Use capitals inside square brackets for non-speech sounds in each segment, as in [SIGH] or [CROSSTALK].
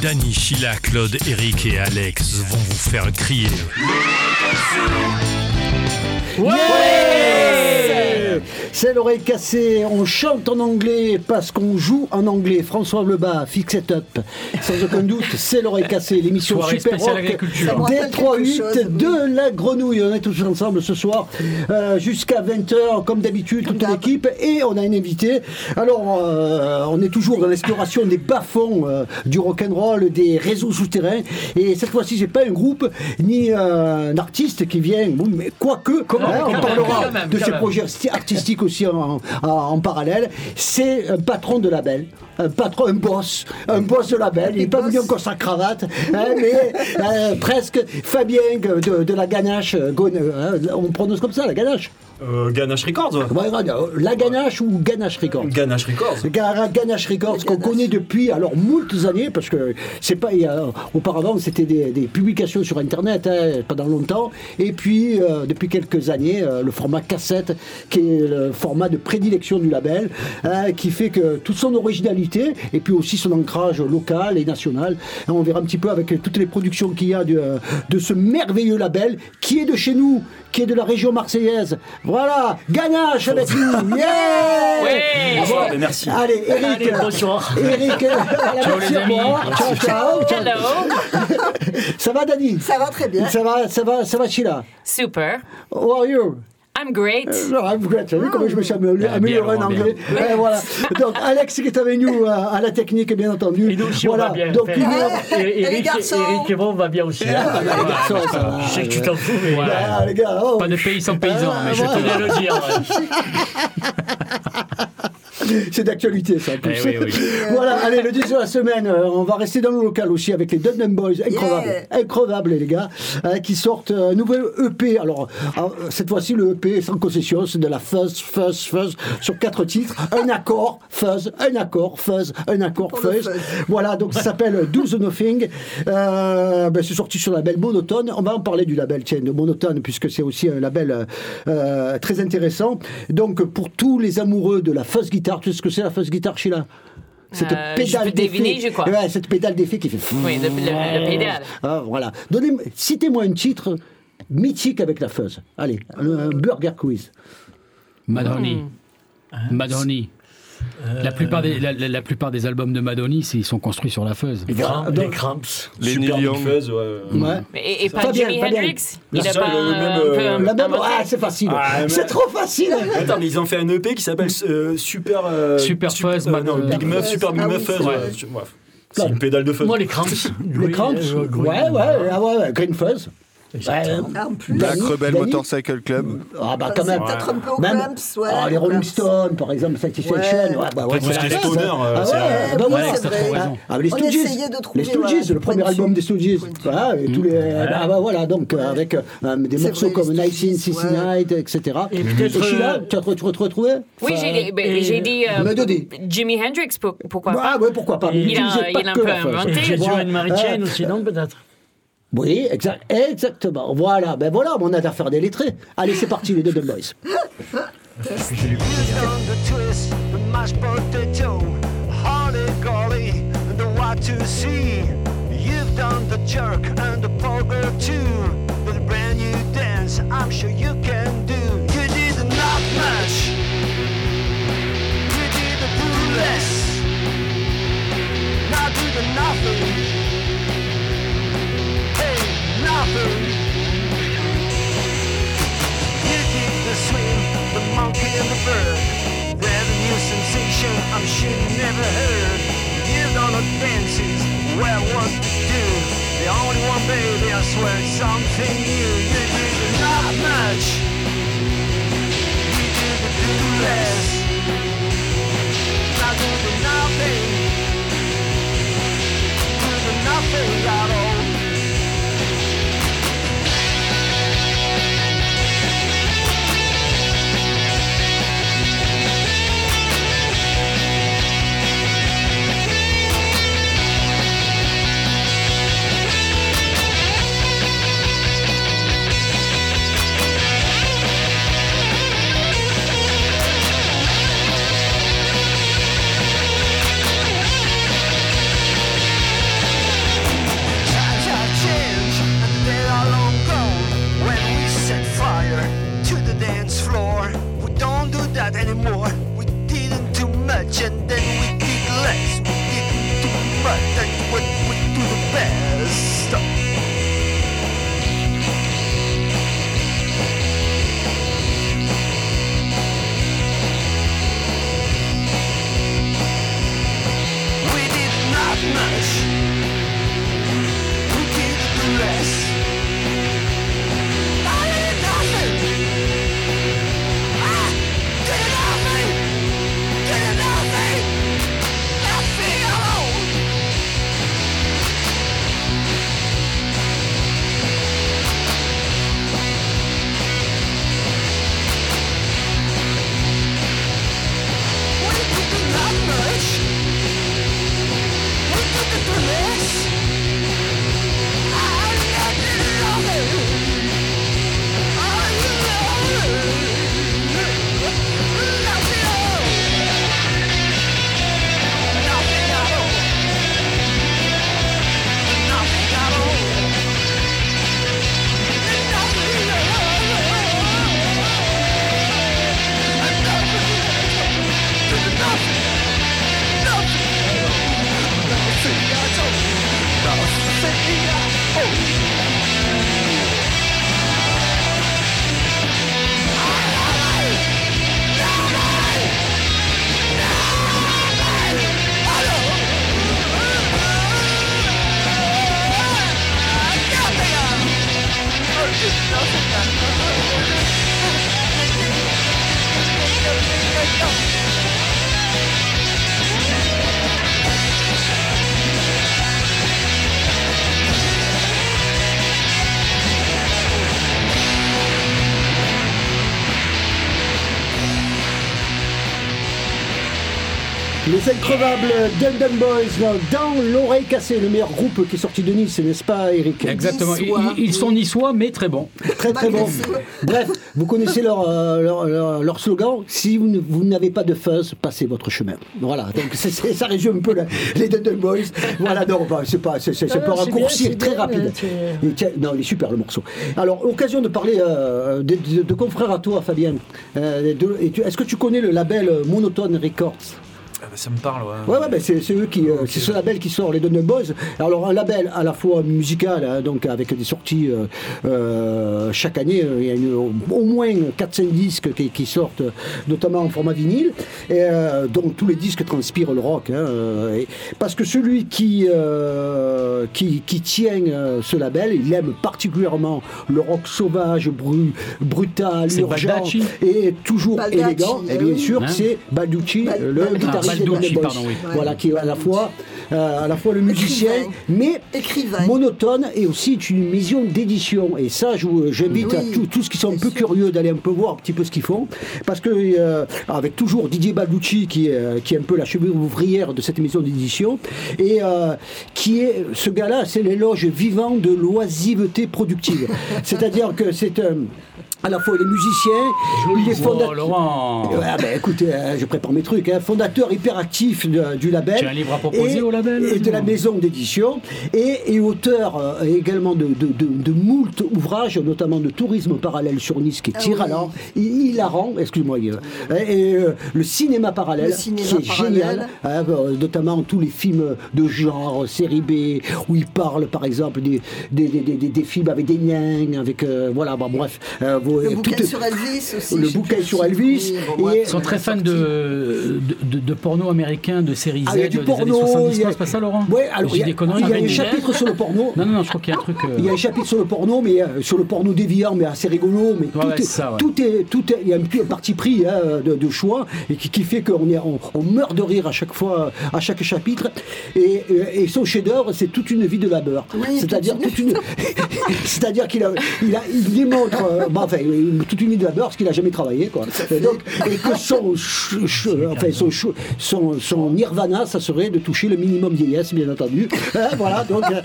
Danny, Sheila, Claude, Eric et Alex vont vous faire crier. Ouais C'est l'oreille cassée, on chante en anglais parce qu'on joue en anglais. François Lebas, Fix It Up. Sans aucun doute, c'est l'oreille cassée, l'émission Soirée Super spéciale Rock agriculture. Ça me rappelle quelque 8 chose. de la grenouille. On est tous ensemble ce soir euh, jusqu'à 20h, comme d'habitude, toute l'équipe. Et on a un invité. Alors, euh, on est toujours dans l'exploration des bas-fonds euh, du rock'n'roll, des réseaux souterrains. Et cette fois-ci, j'ai pas un groupe ni euh, un artiste qui vient. Mais quoique, hein, on parlera quand même, de ses projets arti- artistiques aussi en, en- en parallèle. C'est un patron de label. Un patron, un boss, un boss de label. Il n'est pas venu encore sa cravate, hein, mais euh, presque Fabien de, de la ganache. euh, euh, on prononce comme ça, la ganache. Euh, Ganache Records, ouais. Ouais, ouais, la ganache ou ganache record Ganache Records. Ga- Ganache Records qu'on connaît depuis alors moultes années parce que c'est pas il y a, auparavant c'était des, des publications sur internet hein, pendant longtemps. Et puis euh, depuis quelques années euh, le format cassette qui est le format de prédilection du label hein, qui fait que toute son originalité et puis aussi son ancrage local et national Hein, on verra un petit peu avec toutes les productions qu'il y a de, de ce merveilleux label qui est de chez nous qui est de la région marseillaise voilà Ganache avec nous yeah. Bonsoir, et merci. Allez, Eric. Allez, bonsoir. Eric, euh, Ciao, merci les amis. moi. Ciao, [LAUGHS] ciao, ciao. Hello. Ça va, Dani? Ça va très bien. Ça va, ça va, ça va, Sheila? Super. How are you? I'm great. Non, I'm great. Vu comment je me suis amélioré, Ah, bien, amélioré en anglais. Ouais, voilà. Donc, Alex qui est avec nous euh, à la technique, bien entendu. Et nous aussi, voilà. on va bien. Donc, Et- Eric, garçons Eric et moi, on va bien aussi. Ah, les garçons, ça va. Je sais que tu t'en fous, mais Ah, les gars, oh. pas de pays sans paysans, Ah, mais je tenais à le dire. ouais. [LAUGHS] [LAUGHS] C'est d'actualité, ça. Eh oui, oui. [LAUGHS] voilà, allez, le 10 de la semaine, euh, on va rester dans le local aussi avec les Dundee Boys, incroyables, Yeah. incroyables les gars, euh, qui sortent un nouvel EP. Alors, euh, cette fois-ci, le EP sans concession, c'est de la fuzz, fuzz, fuzz, sur quatre titres, un accord, fuzz, un accord, fuzz, un accord, fuzz. Voilà, donc ça s'appelle [LAUGHS] Do the Nothing. Euh, ben, c'est sorti sur le label Monotone. On va en parler du label, tiens, de Monotone, puisque c'est aussi un label euh, très intéressant. Donc, pour tous les amoureux de la fuzz guitare, tu sais ce que c'est la fuzz guitare, Sheila cette Euh, pédale d'effet. je crois. Ouais, cette pédale d'effet qui fait. Oui, le, le- le pédale. Ah, voilà. Donnez, citez-moi un titre mythique avec la fuzz. Allez, un, un burger quiz. Madonna. Madonna. La plupart, des, la, la- la plupart des albums de Madonna, c'est- ils sont construits sur la fuzz. Les, cramps, les cramps. Les Super Neil Big Young. Fuzz, ouais. Ouais. Et, et pas Fabien, Jimi Fabien. Hendrix Il C'est a pas même, euh, Ah, facile. Ah, mais- c'est trop facile. Attends, mais ils ont fait un EP qui s'appelle euh, Super. euh, Super Fuzz, euh, Mad- non, Big Muff. Super Big Muff Fuzz. c'est une pédale de fuzz. Moi, les cramps. Les cramps Ouais, ouais, ouais, ouais, Green Fuzz. Ouais, Ah, en plus. Black Danny, Rebel Danny Motorcycle Club. Ah bah quand C'est même. peut-être un peu au Même- ouais. Ah, les Rolling. Stones, par exemple, Satisfaction. Ouais. Ouais, bah ouais, c'est Stoner, euh, Ah c'est ouais, bah Ouais, voilà. c'est vrai. Ah, ah, les Stooges. les Stooges, le premier album des Stooges. Voilà, et tous les. Ah bah voilà, donc euh, avec euh, des morceaux comme les Night in Sissy. Night, etc. Et euh, tu as retrouvé- tu as retrouvé Oui, j'ai dit euh. Jimi Hendrix, pour- pourquoi pas Ah ouais, pourquoi pas. Il a- un peu inventé. Et Voilà. Joan Mary Chain Ah, aussi, non, peut-être Oui, exact, exactement. Voilà, ben voilà, on a d'affaires des lettrés. Allez, c'est parti, les deux Dumb Boys. You the the monkey and the bird. New sensation I'm sure you never heard. You don't know dances, well what do. The only one baby, I swear it's something new. Did not much. Did the do less. Do nothing. Do nothing at all. Les increvables Dundon Boys dans l'oreille cassée, le meilleur groupe qui est sorti de Nice, n'est-ce pas Eric? Exactement. Ils, Niçois. ils- ils sont niçois, mais très bons. Très très bon. Malgré Bref, vous connaissez leur, euh, leur, leur- leur slogan si vous n'avez pas de fuzz, passez votre chemin. Voilà, donc ça résume un peu la- les Dundon Boys. Voilà, non, bah, c'est pas, c'est bien, très bien, rapide. mais tu- Et tiens, non, il est super le morceau. Alors, occasion de parler euh, de, de- de confrères à toi, Fabien. Euh, Est-ce que tu connais le label euh, Monotone Records? Ah bah, ça me parle, ouais. Ouais, ouais, c'est c'est eux qui, euh, c'est ce label qui sort les Dundon Boys. Alors un label à la fois musical, hein, donc avec des sorties euh, euh, chaque année, euh, il y a une- au moins 4-5 disques qui, qui sortent, notamment en format vinyle, et euh, donc tous les disques transpirent le rock. hein, et- parce que celui qui, euh, qui, qui tient euh, ce label, il aime particulièrement le rock sauvage, bru- brutal, C'est urgent Baldacci et toujours Baldacci, élégant. Et eh bien sûr, Hein c'est Balducci, Bal- le guitariste Balducci, pardon, oui. Voilà, qui est à la fois, euh, à la fois le musicien, Écrivain. mais Écrivain. monotone et aussi une maison d'édition. Et ça, j'invite Oui, à tous, tous qui sont un peu sûr. curieux d'aller un peu voir un petit peu ce qu'ils font, parce que euh, avec toujours Didier Balducci qui est, euh, qui est un peu la cheville ouvrière de cette maison d'édition, et euh, qui est ce gars-là, c'est l'éloge vivant de l'oisiveté productive. [LAUGHS] C'est-à-dire que c'est un à la fois les musiciens, les Oh, fondateurs. Laurent Ouais, ben, écoutez, euh, je prépare mes trucs. hein. Fondateur hyperactif de- du label. Tu as un livre à proposer et, au label Et de la maison d'édition. Et, et auteur euh, également de, de, de, de moult ouvrages, notamment de tourisme parallèle sur Nice, qui est Ah hilarant. hi- hilarant, excuse-moi. Guy. Et, euh, le cinéma parallèle, Le cinéma qui est parallèle. génial. hein, euh, notamment tous les films de genre, série B, où il parle par exemple des, des, des, des, des films avec des niens, avec. euh, voilà, bon, bref. Euh, Le bouquin est- sur Elvis aussi. le bouquin sur Elvis, oui, Ils sont très euh, fans de, de, de- de porno américain, de séries Z Ah, il y a du des porno, années 70. il y a- Non, c'est pas ça, Laurent Ouais, alors, il y a, des conneries. il y a un chapitre sur le porno. Non, non, non, je crois qu'il y a un truc. euh, Il y a un chapitre sur le porno, mais euh, sur le porno déviant, mais assez rigolo. Mais tout, est, ça, ouais. tout est, tout est, il y a un petit parti pris hein, de, de choix et qui, qui fait qu'on est, on, on meurt de rire à chaque fois, à chaque chapitre. Et, et- et son chef-d'œuvre, c'est toute une vie de labeur. Oui, c'est-à-dire toute une, [LAUGHS] c'est-à-dire qu'il a, il a, il démontre, toute une vie de labeur, parce qu'il a jamais travaillé, quoi. Et donc, et que son, enfin, son, son, son nirvana, ça serait de toucher le minimum vieillesse, bien entendu. Hein, voilà, donc, euh,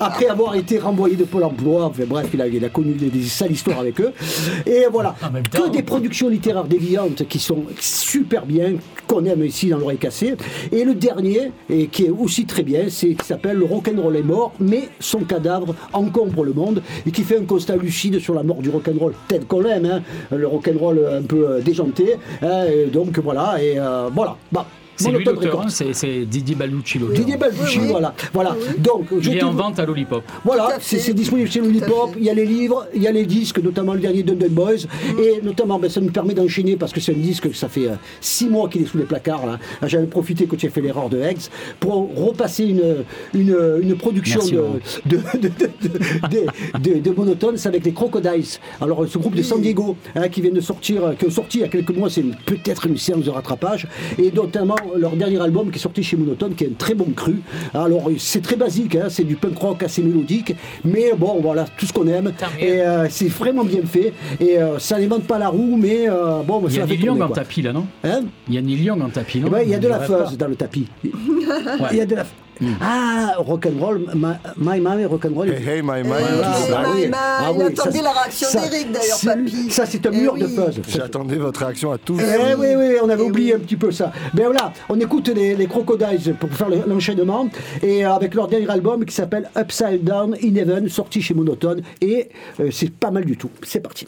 après avoir été renvoyé de Pôle emploi, enfin, bref, il a, il a connu des, des sales histoires avec eux. Et voilà, que des productions littéraires déviantes qui sont super bien, qu'on aime ici dans l'oreille cassée. Et le dernier, et qui est aussi très bien, c'est qui s'appelle Le rock'n'roll est mort, mais son cadavre encombre le monde et qui fait un constat lucide sur la mort du rock'n'roll tel qu'on l'aime, hein, le rock'n'roll un peu euh, déjanté. hein, donc voilà, et euh, voilà. Bah, C'est lui l'auteur, c'est c'est Didier Balducci l'auteur. Didier Oui, oui. voilà. voilà. Donc, je Il est en vente à Lollipop. Voilà, c'est disponible chez Lollipop. Il y a les livres, il y a les disques, notamment le dernier Dundee Boys. Et notamment, ben, ça nous permet d'enchaîner parce que c'est un disque que ça fait euh, six mois qu'il est sous les placards. Là, Là, j'avais profité que tu aies fait l'erreur de Eggs pour repasser une, une, une production Merci, de, de, de, de, de- de- de Monotone c'est avec les Crocodiles. Alors, ce groupe de San Diego hein, qui vient de sortir, euh, qui ont sorti il y a quelques mois, c'est une- peut-être une séance de rattrapage. Et notamment leur dernier album qui est sorti chez Monotone, qui est un très bon cru. Alors, c'est très basique, hein, c'est du punk rock assez mélodique, mais bon, voilà, tout ce qu'on aime. Et euh, c'est vraiment bien fait. Et euh, ça n'invente pas la roue, mais euh, bon, Il y ça a fait Neil Young tourner, en tapis là, non? Hein? Il y a Neil Young en tapis, non? Eh ben, il y a de la fuzz dans le tapis. Il y a de la. Ah, rock'n'roll, my my rock'n'roll. Hey, hey, my, my, Voilà, bah my, oui. my. Ah oui, attendait ça, la réaction ça, d'Éric, d'ailleurs, papy. Ça, c'est un Eh mur de fuzz. J'attendais votre réaction à tous. Eh oui, oui, on avait Eh oublié oui. un petit peu ça. Ben voilà, on écoute les, les Crocodiles pour faire le- l'enchaînement, et euh, avec leur dernier album qui s'appelle Upside Down in Heaven, sorti chez Monotone, et euh, c'est pas mal du tout. C'est parti.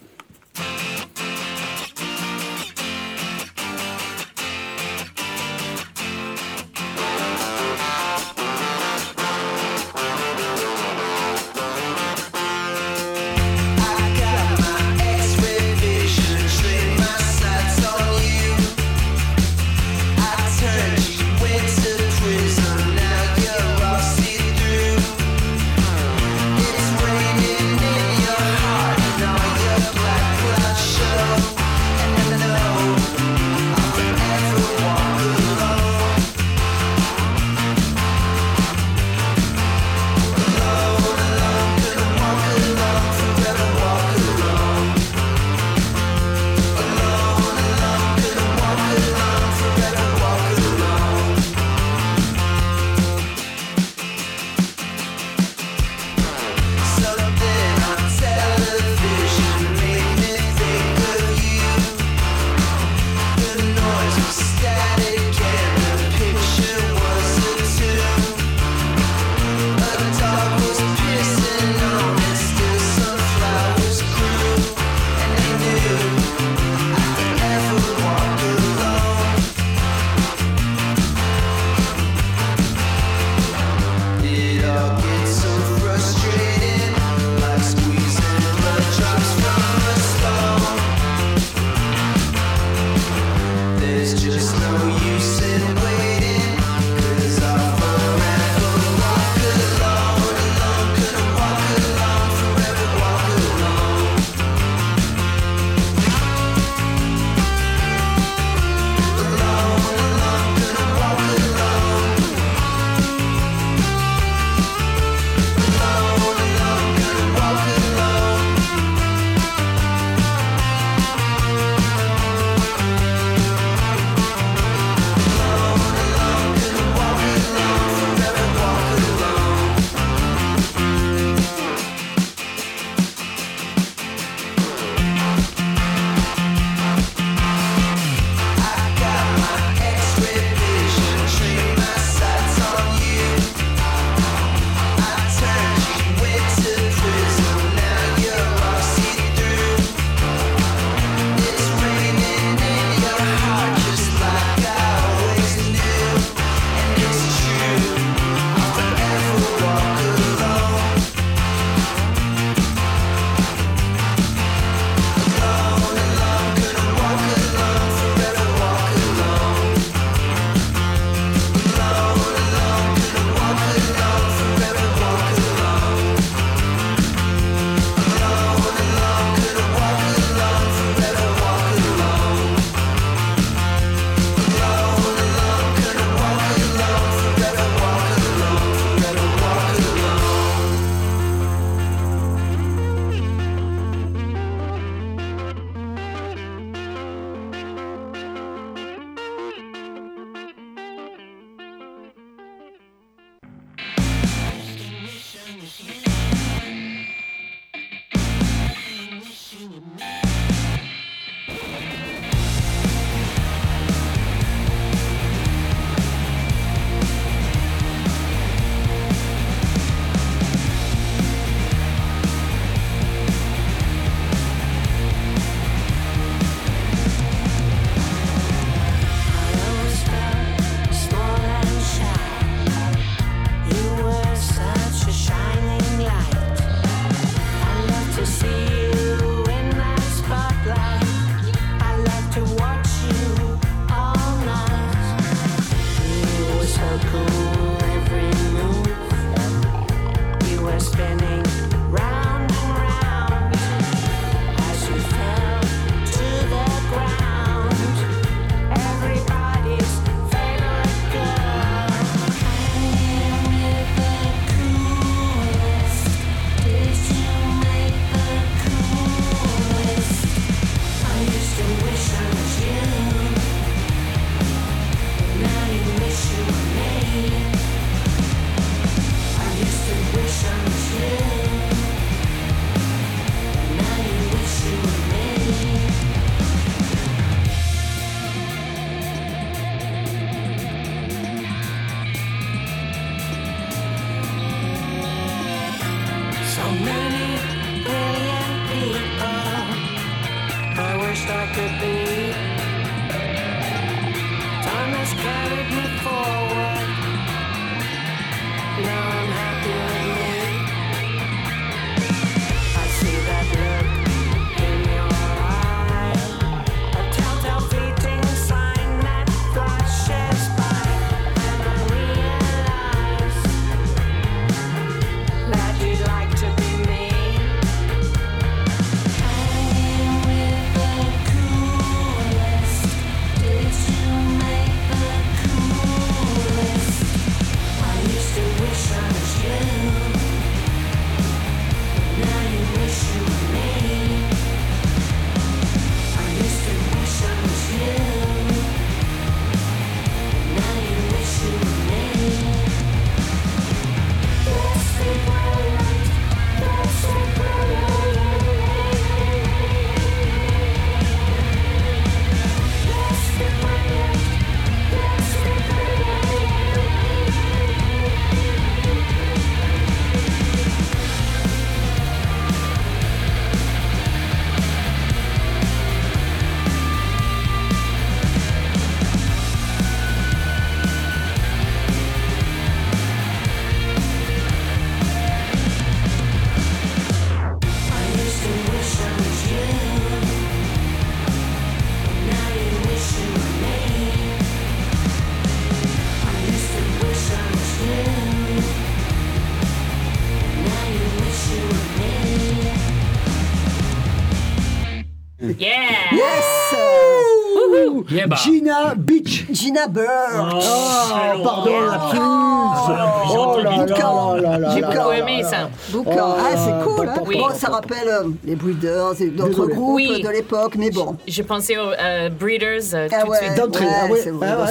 Gina Beach. Gina Birch. Oh, pardon, pulse. Oh là J'ai beaucoup aimé ça. Boucan. ah, c'est cool. hein. Bon, ça rappelle euh, les Breeders et d'autres groupes de l'époque, mais bon. J'ai pensé aux euh, Breeders euh, Ah tout de suite. D'entrée, ah ah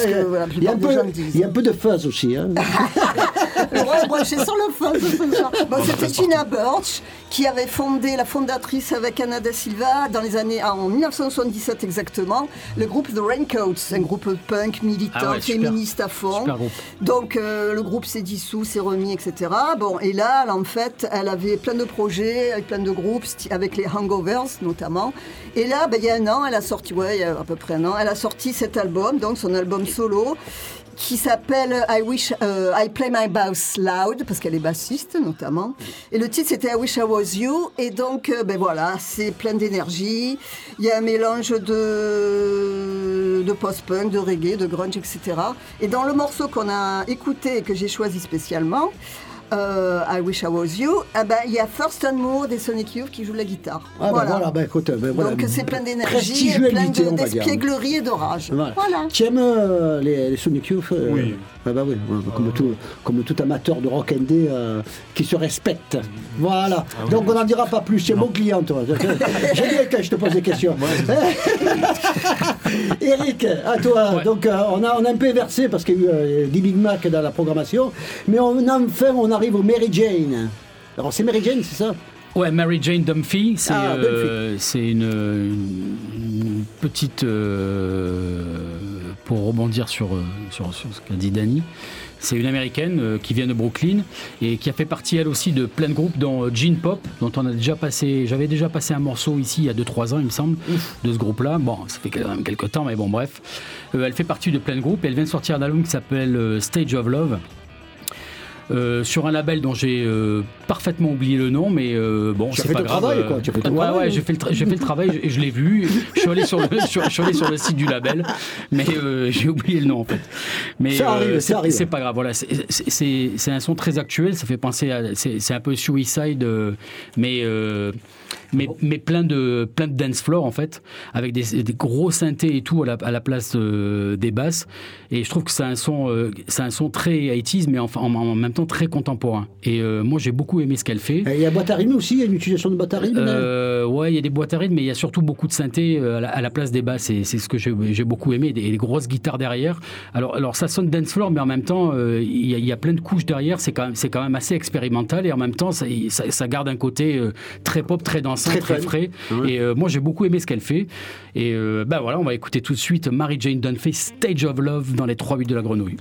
il y a un peu- de fuzz aussi. [LAUGHS] Ouais, j'ai sur le fun. Bon, c'était Gina Birch qui avait fondé, la fondatrice avec Anna Da Silva dans les années, en 1977 exactement, le groupe The Raincoats, un groupe punk militant, Ah ouais, super. féministe à fond. Donc euh, le groupe s'est dissous, s'est remis, etc. Bon, et là, en fait, elle avait plein de projets, avec plein de groupes, avec les Hangovers notamment. Et là, ben, il y a un an, elle a sorti, ouais, il y a à peu près un an, elle a sorti cet album, donc son album solo qui s'appelle I Wish euh, I Play My Bass Loud parce qu'elle est bassiste notamment. Et le titre c'était I Wish I Was You. Et donc euh, ben voilà c'est plein d'énergie. Il y a un mélange de de post-punk de reggae de grunge etc et dans le morceau qu'on a écouté et que j'ai choisi spécialement euh, I Wish I Was You eh ben, il y a Thurston Moore des Sonic Youth qui joue la guitare Ah, ben voilà, ben écoute, ben voilà. donc c'est plein d'énergie plein de- d'espièglerie et d'orage Voilà. voilà. Tu aimes euh, les, les Sonic Youth euh, Oui. ah bah oui, comme, tout, comme tout amateur de rock indé euh, qui se respecte. Voilà. Donc on n'en dira pas plus. C'est mon client, toi. J'aime bien quand je te pose des questions. [LAUGHS] Eric, à toi. Ouais. Donc euh, on, a, on a un peu inversé parce qu'il y a eu euh, des Big Mac dans la programmation. Mais on, enfin, on arrive au Mary Jane. Alors c'est Mary Jane, c'est ça? Ouais, Mary Jane Dumphy, c'est Ah, euh, une, petite. euh, pour rebondir sur, euh, sur, sur ce qu'a dit Danny, c'est une américaine euh, qui vient de Brooklyn et qui a fait partie elle aussi de plein de groupes dont euh, Gene Pop, dont on a déjà passé. J'avais déjà passé un morceau ici il y a 2-3 ans, il me semble, de ce groupe-là. Bon, ça fait quand même quelques temps, mais bon, bref. Elle fait partie de plein de groupes et elle vient de sortir un album qui s'appelle Stage of Love. Euh, sur un label dont j'ai euh, parfaitement oublié le nom, mais euh, bon, c'est pas grave. travail, quoi, tu as fait ton ouais, travail, ouais, j'ai fait fait le travail et je l'ai vu. Je suis allé sur le, sur, je suis allé sur le site du label, mais j'ai oublié le nom en fait. Mais Ça arrive, ça c'est- pas grave. Voilà, c'est- un son très actuel. Ça fait penser à, c'est un peu Suicide, mais mais, mais plein de plein de dance floor en fait, avec des, des gros synthés et tout à la, à la place euh, des basses. Et je trouve que c'est un son, euh, c'est un son très 80s, mais en, en même temps très contemporain. Et euh, moi, j'ai beaucoup aimé ce qu'elle fait. Il y a boîte à rythme aussi, il y a une utilisation de boîte à rythme. Euh, ouais, il y a des boîtes à rythme, mais il y a surtout beaucoup de synthé euh, à la, à la place des basses. Et c'est ce que j'ai j'ai beaucoup aimé, et des grosses guitares derrière. Alors, alors ça sonne dance floor, mais en même temps, il y, a- il y a plein de couches derrière. C'est quand même, c'est quand même assez expérimental, et en même temps, ça, ça, ça garde un côté très pop, très dansant, Très très, frais. Ouais. Et euh, moi, j'ai beaucoup aimé ce qu'elle fait. Et euh, ben voilà, on va écouter tout de suite Mary Jane Dunphy, Stage of Love dans les 3 buts de la grenouille.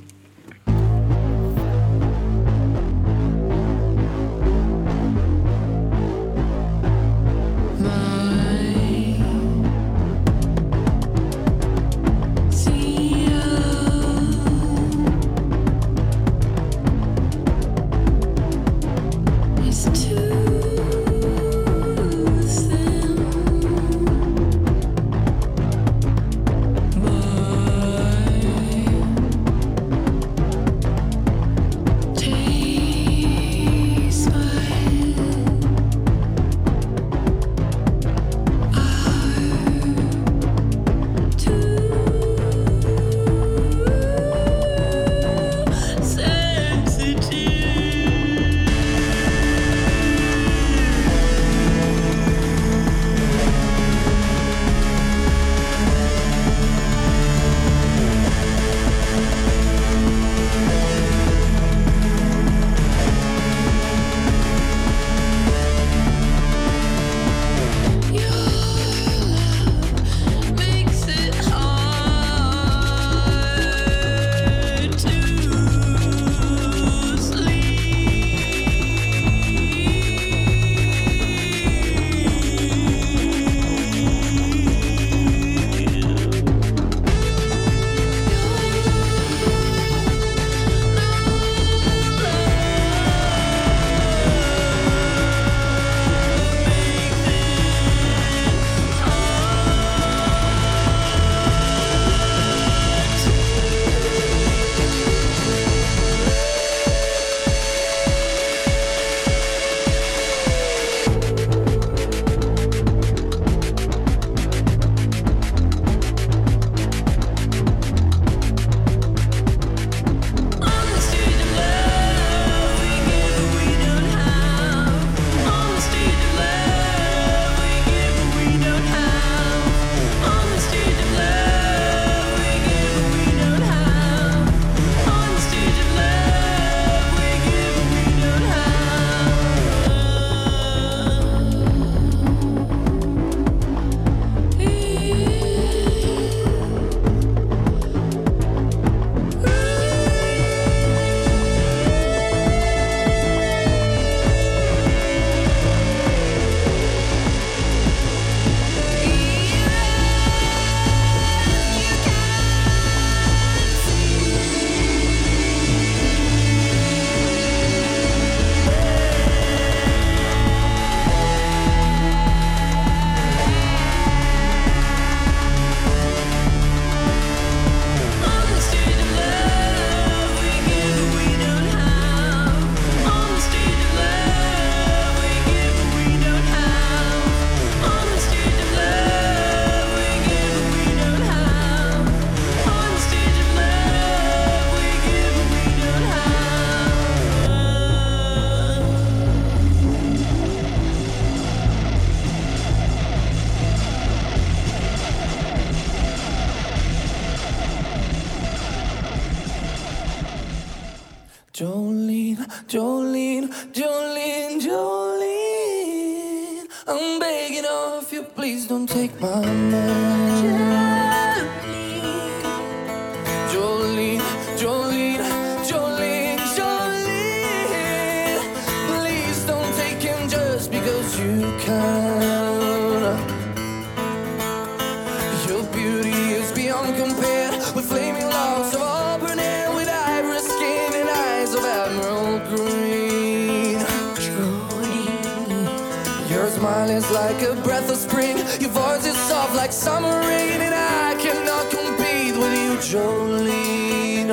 Smile is like a breath of spring. Your voice is soft like summer rain, and I cannot compete with you, Jolene.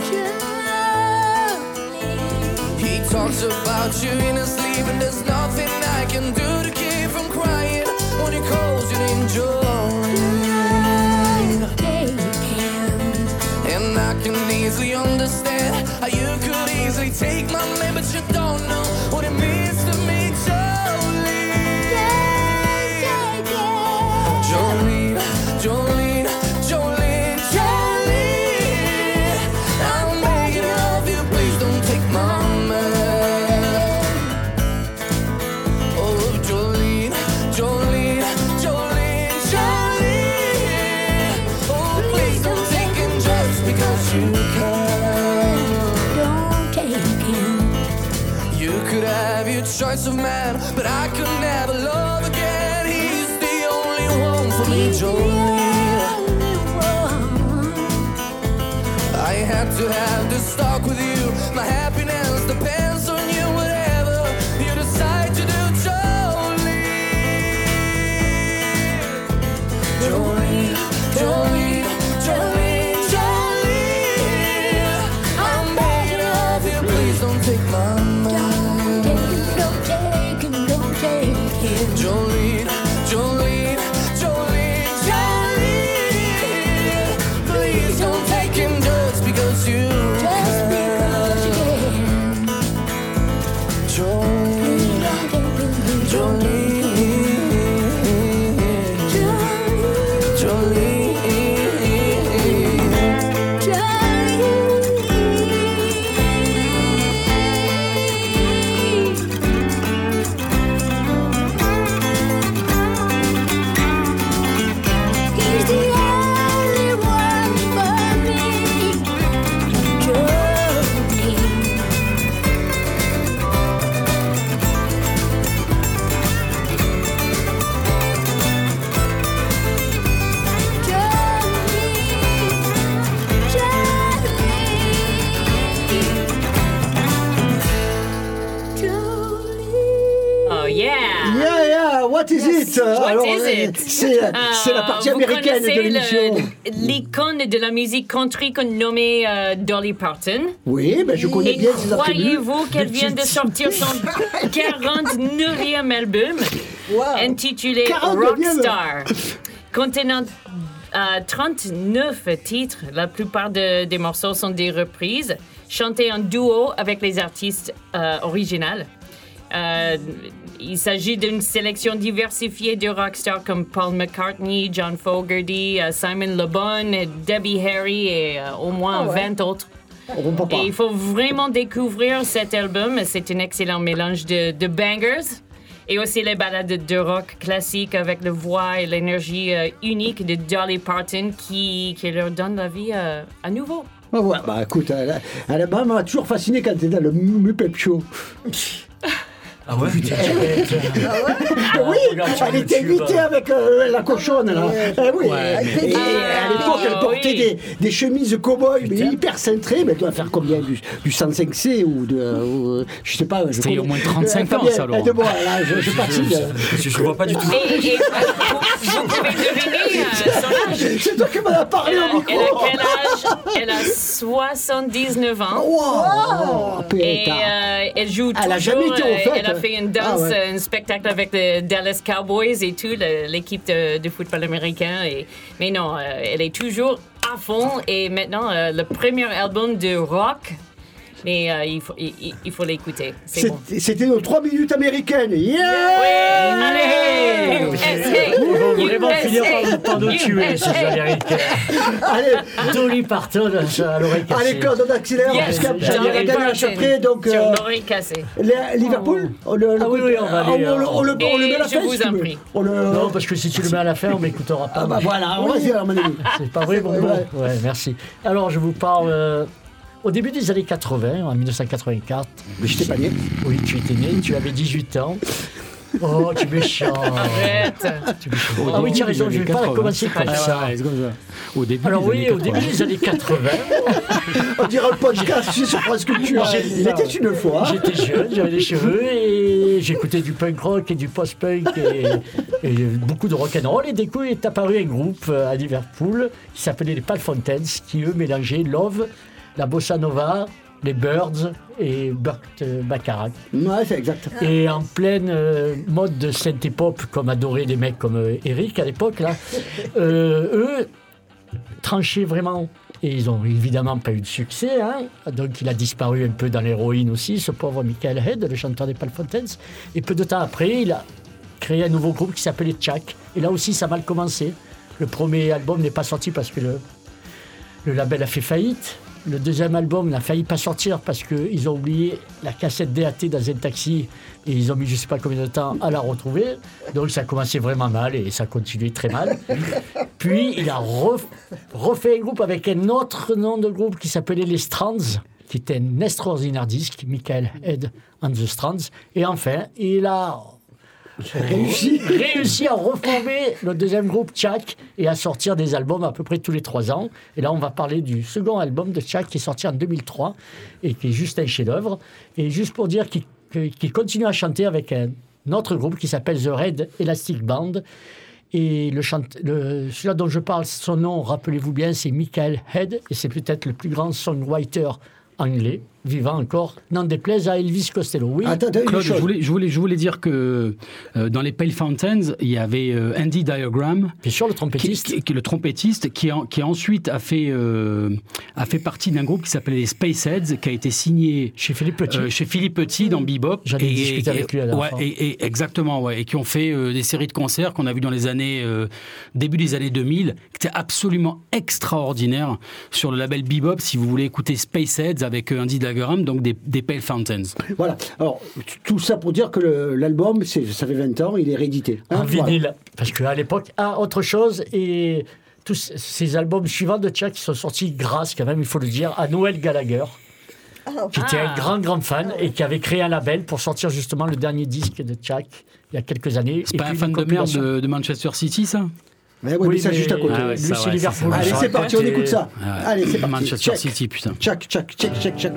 He talks about you in his sleep, and there's nothing I can do to keep from crying when he calls your name, Jolene. And I can easily understand how you could easily take my man, but you don't know what it means of man, but I le- L'icône de la musique country qu'on nommait euh, Dolly Parton. Oui, ben je connais Et bien ses croyez-vous qu'elle [LAUGHS] vient de sortir son [LAUGHS] 49e album intitulé 49e. Rockstar, contenant euh, 39 titres. La plupart de- des morceaux sont des reprises, chantées en duo avec les artistes euh, originales. Euh, il s'agit d'une sélection diversifiée de rockstars comme Paul McCartney, John Fogerty, euh, Simon Le Bon, Debbie Harry et euh, au moins 20 autres. On peut pas. Et il faut vraiment découvrir cet album. C'est un excellent mélange de, de bangers et aussi les ballades de rock classiques avec la voix et l'énergie euh, unique de Dolly Parton qui, qui leur donne la vie à nouveau. Ah ouais, bah écoute, elle, elle, elle m'a toujours fasciné quand elle était dans le Muppet Show. [LAUGHS] Ah ouais oui, elle était invitée avec euh, la cochonne là. Eh oui. Et à l'époque, elle Ah, portait oui. des, des chemises cow-boy, mais hyper cintrées. Mais elle doit faire combien Du, du 105C ou de. ou, je sais pas. C'était au moins 35 Euh, ans, ça, Laurent. là, je, je. Je, je vois pas du tout. Et, et euh. [LAUGHS] C'est toi qui m'en as parlé Elle a, au micro. elle a quel âge? Elle a 79 ans. Wow, Et euh, elle joue Elle a toujours. jamais été au euh, fait, elle a hein. Fait une danse, Ah ouais. euh, un spectacle avec les Dallas Cowboys et tout, l'équipe de, de football américain. Et, mais non, euh, elle est toujours à fond. Et maintenant, euh, le premier album de rock Mais euh, il faut, il, il- faut l'écouter. C'est bon. C'était nos 3 minutes américaines. Yeah Allez! Ils vont vraiment finir par, par nous tuer, ces USA. Américains. Allez, Dolly Parton à l'oreille cassée. allez, Claude, on accélère Yes, parce j'avais regardé Parton. match après. Donc, Sur euh, l'oreille cassée. Liverpool on le, Ah oui, oui, on va aller, on, le- on le- on le Et met à la je fin, vous si tu en prie. Non, parce que si tu le mets à la fin, on m'écoutera pas. Ah bah voilà, on va dire, à mon ami. C'est pas vrai, bon, bon. Ouais, merci. Alors, je vous parle euh, au début des années 80, en 1984. Mais je t'ai pas né. Oui, tu étais né, tu avais 18 ans. Oh, tu es méchant. Arrête! Tu es méchant. Ah oui, tu as raison, je vais pas commencer comme Ah, ça. ouais. Au début, Alors des oui, années au début 80. des années 80, On dirait un podcast sur France Culture. Il était une fois. j'étais jeune, j'avais les cheveux et j'écoutais du punk rock et du post-punk et, et beaucoup de rock and roll. Et d'un coup, est apparu un groupe euh, à Liverpool qui s'appelait les Pal Fountains, qui eux mélangeaient Love, la bossa nova, les Birds et Burt euh, Bacharach. Ouais, c'est exact. Et en pleine euh, mode de synthé pop, comme adoraient des mecs comme euh, Eric à l'époque, là, [LAUGHS] euh, eux tranchaient vraiment. Et ils ont évidemment pas eu de succès. hein. Donc il a disparu un peu dans l'héroïne aussi, ce pauvre Michael Head, le chanteur des Pal Fountains. Et peu de temps après, il a créé un nouveau groupe qui s'appelait Chuck. Et là aussi, ça a mal commencé. Le premier album n'est pas sorti parce que le, le label a fait faillite. Le deuxième album n'a failli pas sortir parce qu'ils ont oublié la cassette DAT dans un taxi et ils ont mis je sais pas combien de temps à la retrouver. Donc ça a commencé vraiment mal et ça a continué très mal. Puis il a ref- refait un groupe avec un autre nom de groupe qui s'appelait les Strands, qui était un extraordinaire disque, Michael Head and the Strands. Et enfin, il a réussi, [LAUGHS] réussi à reformer le deuxième groupe Tchak et à sortir des albums à peu près tous les trois ans. Et là, on va parler du second album de Tchak qui est sorti en 2003 et qui est juste un chef-d'œuvre. Et juste pour dire qu'il continue à chanter avec un autre groupe qui s'appelle The Red Elastic Band. Et le celui-là dont je parle, son nom, rappelez-vous bien, c'est Michael Head, et c'est peut-être le plus grand songwriter anglais, vivant encore, n'en déplaise à Elvis Costello. Oui, Attends, Claude, je chose. voulais, je, voulais, je voulais dire que euh, dans les Pale Fountains, il y avait euh, Andy Diagram, bien sûr, le qui, trompettiste. qui- qui est le trompettiste, qui, en- qui ensuite a fait, euh, a fait partie d'un groupe qui s'appelait les Spaceheads, qui a été signé Chez Philippe Petit. euh, chez Philippe Petit dans Bebop. J'en ai Et- discuté et- avec lui la dernière ouais, fois. et, et- exactement, ouais, et qui ont fait euh, des séries de concerts qu'on a vu dans les années euh, début des années 2000, qui étaient absolument extraordinaires sur le label Bebop. Si vous voulez écouter Spaceheads avec euh, Andy Diagram, donc des, des Pale Fountains. Voilà. Alors, tout ça pour dire que l'album, c'est- ça fait 20 ans, il est réédité. en Hein, voilà. vinyle. Parce qu'à l'époque, ah, autre chose, et tous ces albums suivants de Chuck qui sont sortis grâce, quand même, il faut le dire, à Noël Gallagher, qui était un Ah. grand, grand fan et qui avait créé un label pour sortir justement le dernier disque de Chuck il y a quelques années. C'est pas un fan de merde de Manchester City, ça? Ouais, ouais, mais ça, juste à côté. Ah ouais, ça, ouais, Liverpool. Allez, c'est parti, on écoute ça. Ah. Allez, c'est parti. Manchester Check. City, putain. Check, check, check.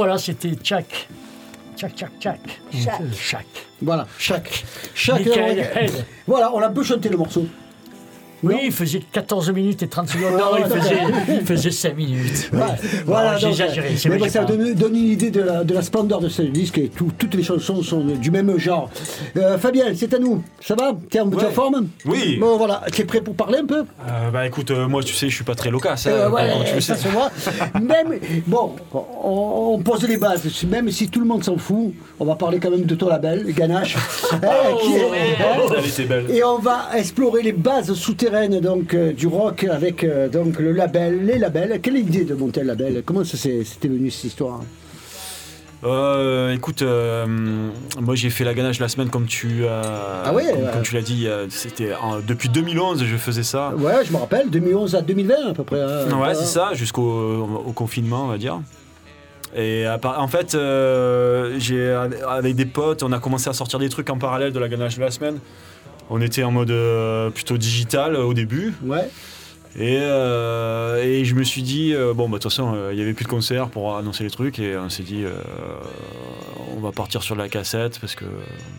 Voilà, c'était Tchac. Tchac, tchac, tchac. Tchac. Euh, Tchac. Voilà. Michael Head. Voilà, on a peu chanté le morceau. Oui, il faisait 14 minutes et 30 secondes. Non, il faisait, il faisait 5 minutes. Ouais, voilà, J'ai exagéré. mais j'ai ça donne, donne une idée de la, de la splendeur de ce disque et tout- toutes les chansons sont du même genre. Euh, Fabien, c'est à nous. Ça va? T'es en, Ouais. forme Oui. Bon, voilà. T'es prêt pour parler un peu? Euh, bah écoute, euh, moi tu sais, je suis pas très loquace. hein, Euh, ouais, tu le ça sais. se voit. Même, bon, on, on pose les bases. Même si tout le monde s'en fout, on va parler quand même de ton label, Ganache. [LAUGHS] Oh, hein, qui est- hein, Elle était belle. et on va explorer les bases souterraines donc euh, du rock avec euh, donc le label, les labels. Quelle idée de monter un label? Comment ça s'est- c'était venu cette histoire? Euh, écoute, euh, moi j'ai fait la ganache la semaine comme tu Ah ouais, comme, ouais. comme tu l'as dit. euh, C'était en- depuis 2011 je faisais ça. Ouais, je me rappelle, 2011 à 2020 à peu près. hein. Ouais, c'est ça, jusqu'au au confinement, on va dire. Et à part- en fait, euh, j'ai avec des potes, on a commencé à sortir des trucs en parallèle de la ganache de la semaine. On était en mode euh, plutôt digital euh, au début. Et, euh, et je me suis dit, euh, bon, bah, de toute façon, euh, il n'y avait plus de concert pour annoncer les trucs. Et on s'est dit, euh, on va partir sur la cassette parce que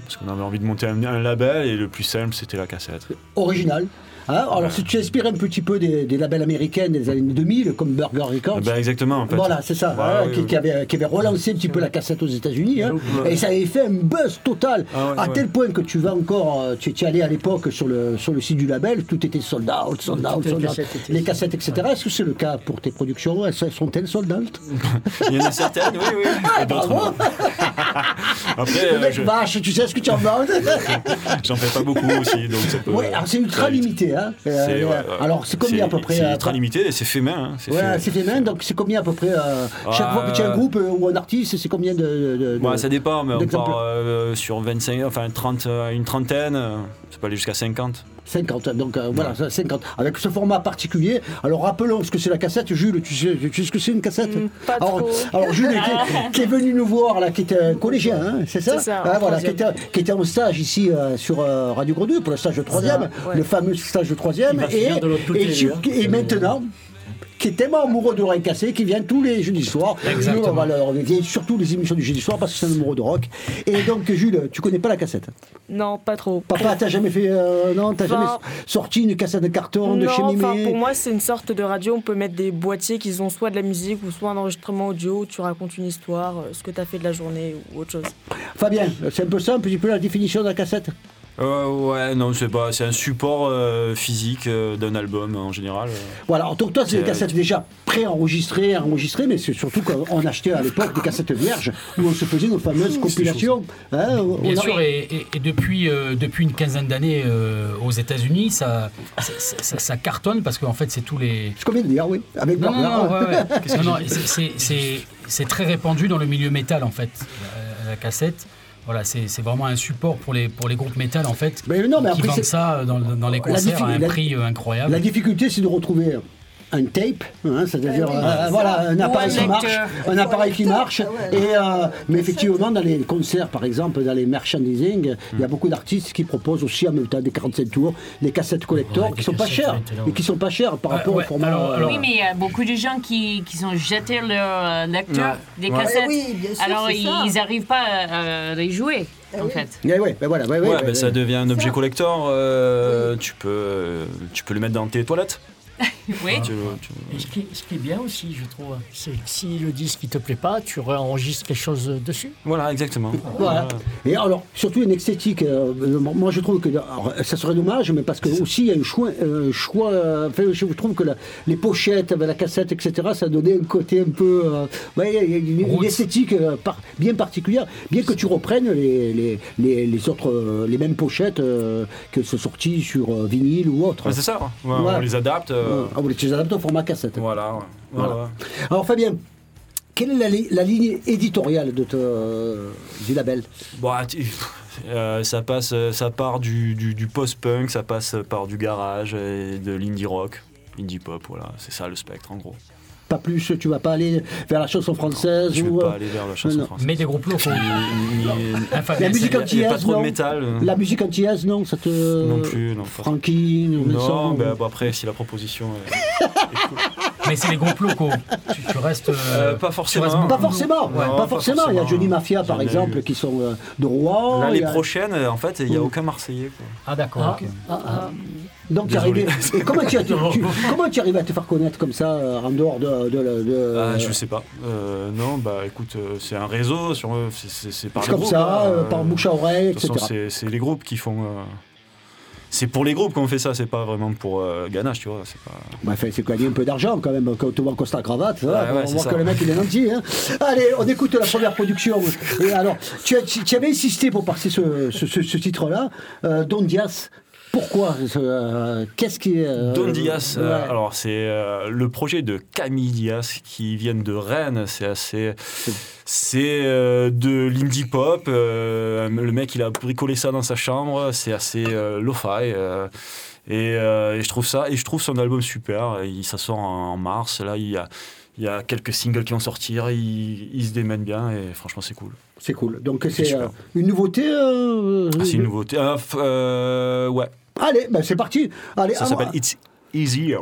parce qu'on avait envie de monter un, un label. Et le plus simple, c'était la cassette. Original. Hein, alors, si tu inspires un petit peu des, des labels américains des années 2000, comme Burger Records. Ben, exactement, en fait. Voilà, c'est ça, Ouais, hein, ouais, qui, avait, qui avait relancé un petit peu la cassette aux États-Unis. hein, et ça avait fait un buzz total, Ah ouais, à ouais. tel point que tu vas encore, tu tu es allé à l'époque sur le, sur le site du label, tout était sold out, sold out, sold out. Cassettes étaient les cassettes, etc. Est-ce que c'est le cas pour tes productions? Elles sont-elles sold out [LAUGHS] Il y en a certaines, oui, oui. Et d'autres, bravo. non. [LAUGHS] Après, Le euh, mec je- vache, tu sais ce que tu en vends [LAUGHS] j'en fais pas beaucoup aussi. Donc ça peut, Oui, alors c'est ultra limité. Hein. Euh, C'est- ouais, ouais. Alors c'est combien à peu près C'est euh, ultra limité c'est fait main. hein, C'est Ouais, fait- c'est fait main, donc c'est combien à peu près euh, Chaque Ah, fois que tu as un euh, groupe euh, ou un artiste, c'est combien de. de- de- Ouais, ça dépend, mais on part euh, sur 25, enfin 30, euh, une trentaine, euh, ça peut aller jusqu'à 50. 50, donc euh, voilà, ça, 50. Avec ce format particulier. Alors rappelons ce que c'est la cassette. Jules, tu sais, tu sais ce que c'est une cassette pas alors, trop. alors, Jules, qui, [LAUGHS] qui est venu nous voir, là, qui était un collégien, hein, c'est ça C'est ça, Ah, voilà, qui était, qui était en stage ici euh, sur euh, Radio Grenouille pour le stage de troisième, ouais. le fameux stage de troisième. Il va Et, et, hein. et maintenant. Qui est tellement amoureux de rock cassé, qui vient tous les jeudis soirs. Exactement. Nous, on va surtout les émissions du jeudi soir parce que c'est un amoureux de rock. Et donc, Jules, tu connais pas la cassette? Non, pas trop. Papa, t'as jamais fait. euh, non, t'as Enfin, jamais sorti une cassette de carton de non, chez enfin, Mémé pour moi, c'est une sorte de radio. On peut mettre des boîtiers qui ont soit de la musique ou soit un enregistrement audio où tu racontes une histoire, euh, ce que tu as fait de la journée ou autre chose. Fabien, c'est un peu ça, un petit peu la définition de la cassette? Euh, ouais, non, c'est pas, c'est un support euh, physique euh, d'un album en général. Voilà, alors, donc toi, c'est des cassettes déjà pré-enregistrées, enregistrées, mais c'est surtout qu'on achetait à l'époque des cassettes vierges où on se faisait nos fameuses compilations. Hein, Bien a- sûr, et, et- et depuis, euh, depuis une quinzaine d'années euh, aux États-Unis, ça, ça, ça- ça cartonne parce qu'en fait, c'est tous les. Ce qu'on vient de dire, oui, avec Non, non, non, ouais, ouais. [LAUGHS] Non, c'est- c'est- c'est c'est très répandu dans le milieu métal en fait, la, la cassette. Voilà, c'est vraiment un support pour les, pour les groupes métal en fait. Mais non, mais qui après, vendent ça dans, dans les concerts à un prix euh, incroyable. La difficulté, c'est de retrouver un tape, hein, c'est-à-dire euh, voilà, ça. un appareil qui marche, un appareil qui marche. Et euh, mais effectivement, dans les concerts, par exemple, dans les merchandising, il y a beaucoup d'artistes qui proposent aussi en même temps des 45 tours, des cassettes collector Ouais, qui sont pas chères et qui sont pas chères par rapport ouais, au format. alors- euh, alors- Oui, mais il y a beaucoup de gens qui, qui ont jeté leur euh, lecteur Ouais. des cassettes. Eh oui, bien sûr, Alors, ils ça. n'arrivent pas à, les jouer, en fait. Eh ouais, ben voilà, ouais, ouais, Ouais, ouais, ben, ça ouais. devient un objet Ça. collector. euh, tu, peux, tu peux le mettre dans tes toilettes. Oui. Tu- tu- Et ce qui, ce qui est bien aussi, je trouve, c'est que si le disque ne te plaît pas, tu réenregistres quelque chose dessus. Voilà, exactement. Voilà. Et alors, surtout une esthétique. euh, moi, je trouve que alors, ça serait dommage, mais parce que aussi il y a un choix. un choix euh, enfin, je trouve que la- les pochettes avec la cassette, etc., ça donnait un côté un peu. euh, il y a une, esthétique euh, par- bien particulière, bien que tu reprennes les, les, les, les autres, euh, les mêmes pochettes euh, que sont sorties sur euh, vinyle ou autre. Ouais, c'est ça. Ouais, Ouais. On les adapte. Euh, Ah, tu les adaptes au format cassette. Voilà. ouais. Voilà. Alors, Fabien. Quelle est la, li- la ligne éditoriale de te, du label? Bon, ah, tu- euh, ça passe, euh, ça part du, du, du post-punk, ça passe par du garage, et de l'indie rock, indie pop, voilà, c'est ça le spectre en gros. Pas plus, tu vas pas aller vers la chanson française Je ou euh, pas aller vers la chanson non. française. Mais des groupes locaux. Ni- ni- Enfin, La musique antillaise, trop de non métal. euh. La musique antillaise, non Ça te. Non plus, non. pas- Frankie, Non, ben, euh, bon, après, si la proposition est, cool. [LAUGHS] Mais c'est les groupes locaux. Tu, tu restes. euh, Euh, pas tu forcément. restes Pas forcément, Ouais, pas pas forcément. Il y a. Johnny Mafia par exemple eu. qui sont euh, de Rouen. Y a- prochaines, euh, en fait, il n'y a aucun Marseillais. Quoi. Ah, d'accord. ok. Ah, ah. Donc tu Désolé. arrivé. [LAUGHS] Et comment tu, as- tu- tu- comment tu arrives à te faire connaître comme ça euh, en dehors de, de, de- Ah, je sais pas. Euh, non, bah écoute, euh, c'est un réseau, sur, c'est- par comme groupes, ça, hein, par bouche à oreille, etc. c'est les groupes qui font. C'est pour les groupes qu'on fait ça, c'est pas vraiment pour ganache, tu vois. C'est pas. Bah, fait, c'est gagner un peu d'argent quand même, quand tu vois Costa Cravate, Ouais, on voit ça. que le mec il est gentil. Hein. Allez, on écoute la première production. Et alors, tu, as- tu avais insisté pour passer ce, ce- ce- ce titre-là, euh, Don Diaz. Pourquoi euh, Qu'est-ce qui est. euh, Don Diaz, euh, ouais. alors c'est euh, le projet de Camille Diaz qui viennent de Rennes. C'est assez. C'est de l'indie pop. le mec, il a bricolé ça dans sa chambre. C'est assez lo-fi. et, euh, et je trouve ça. Et je trouve son album super. Il, ça sort en, en mars. Là, il y a. Il y a quelques singles qui vont sortir, il, il se démène bien et franchement c'est cool. C'est cool. Donc C'est euh, une nouveauté. euh, Ah, c'est une nouveauté. Ah, ouais, Allez, ben, c'est parti. Allez, ça s'appelle. It's Easier.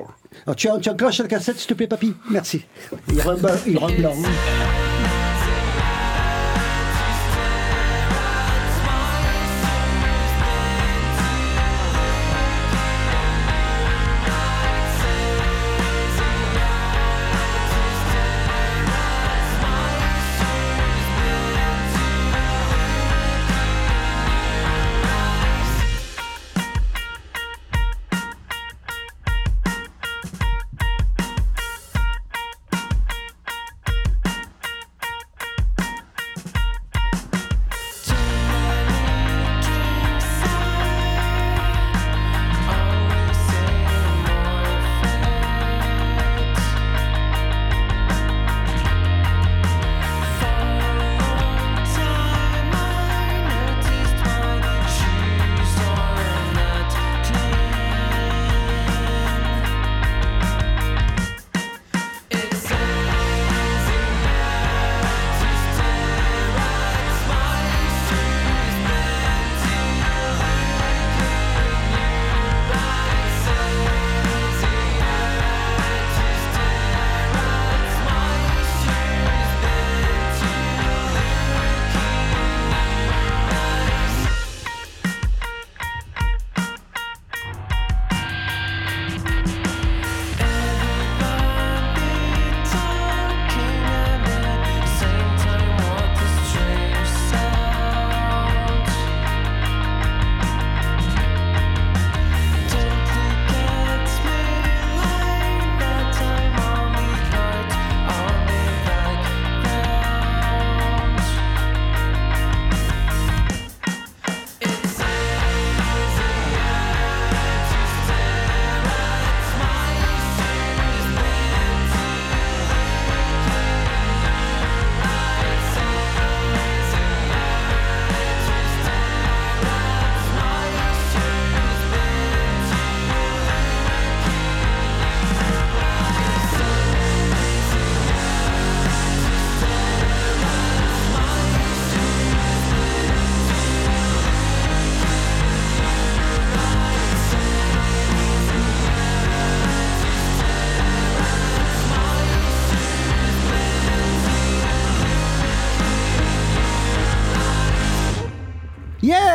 Alors, tu, tu enclenches la cassette, s'il te plaît, papy Merci. Il rend, blanc-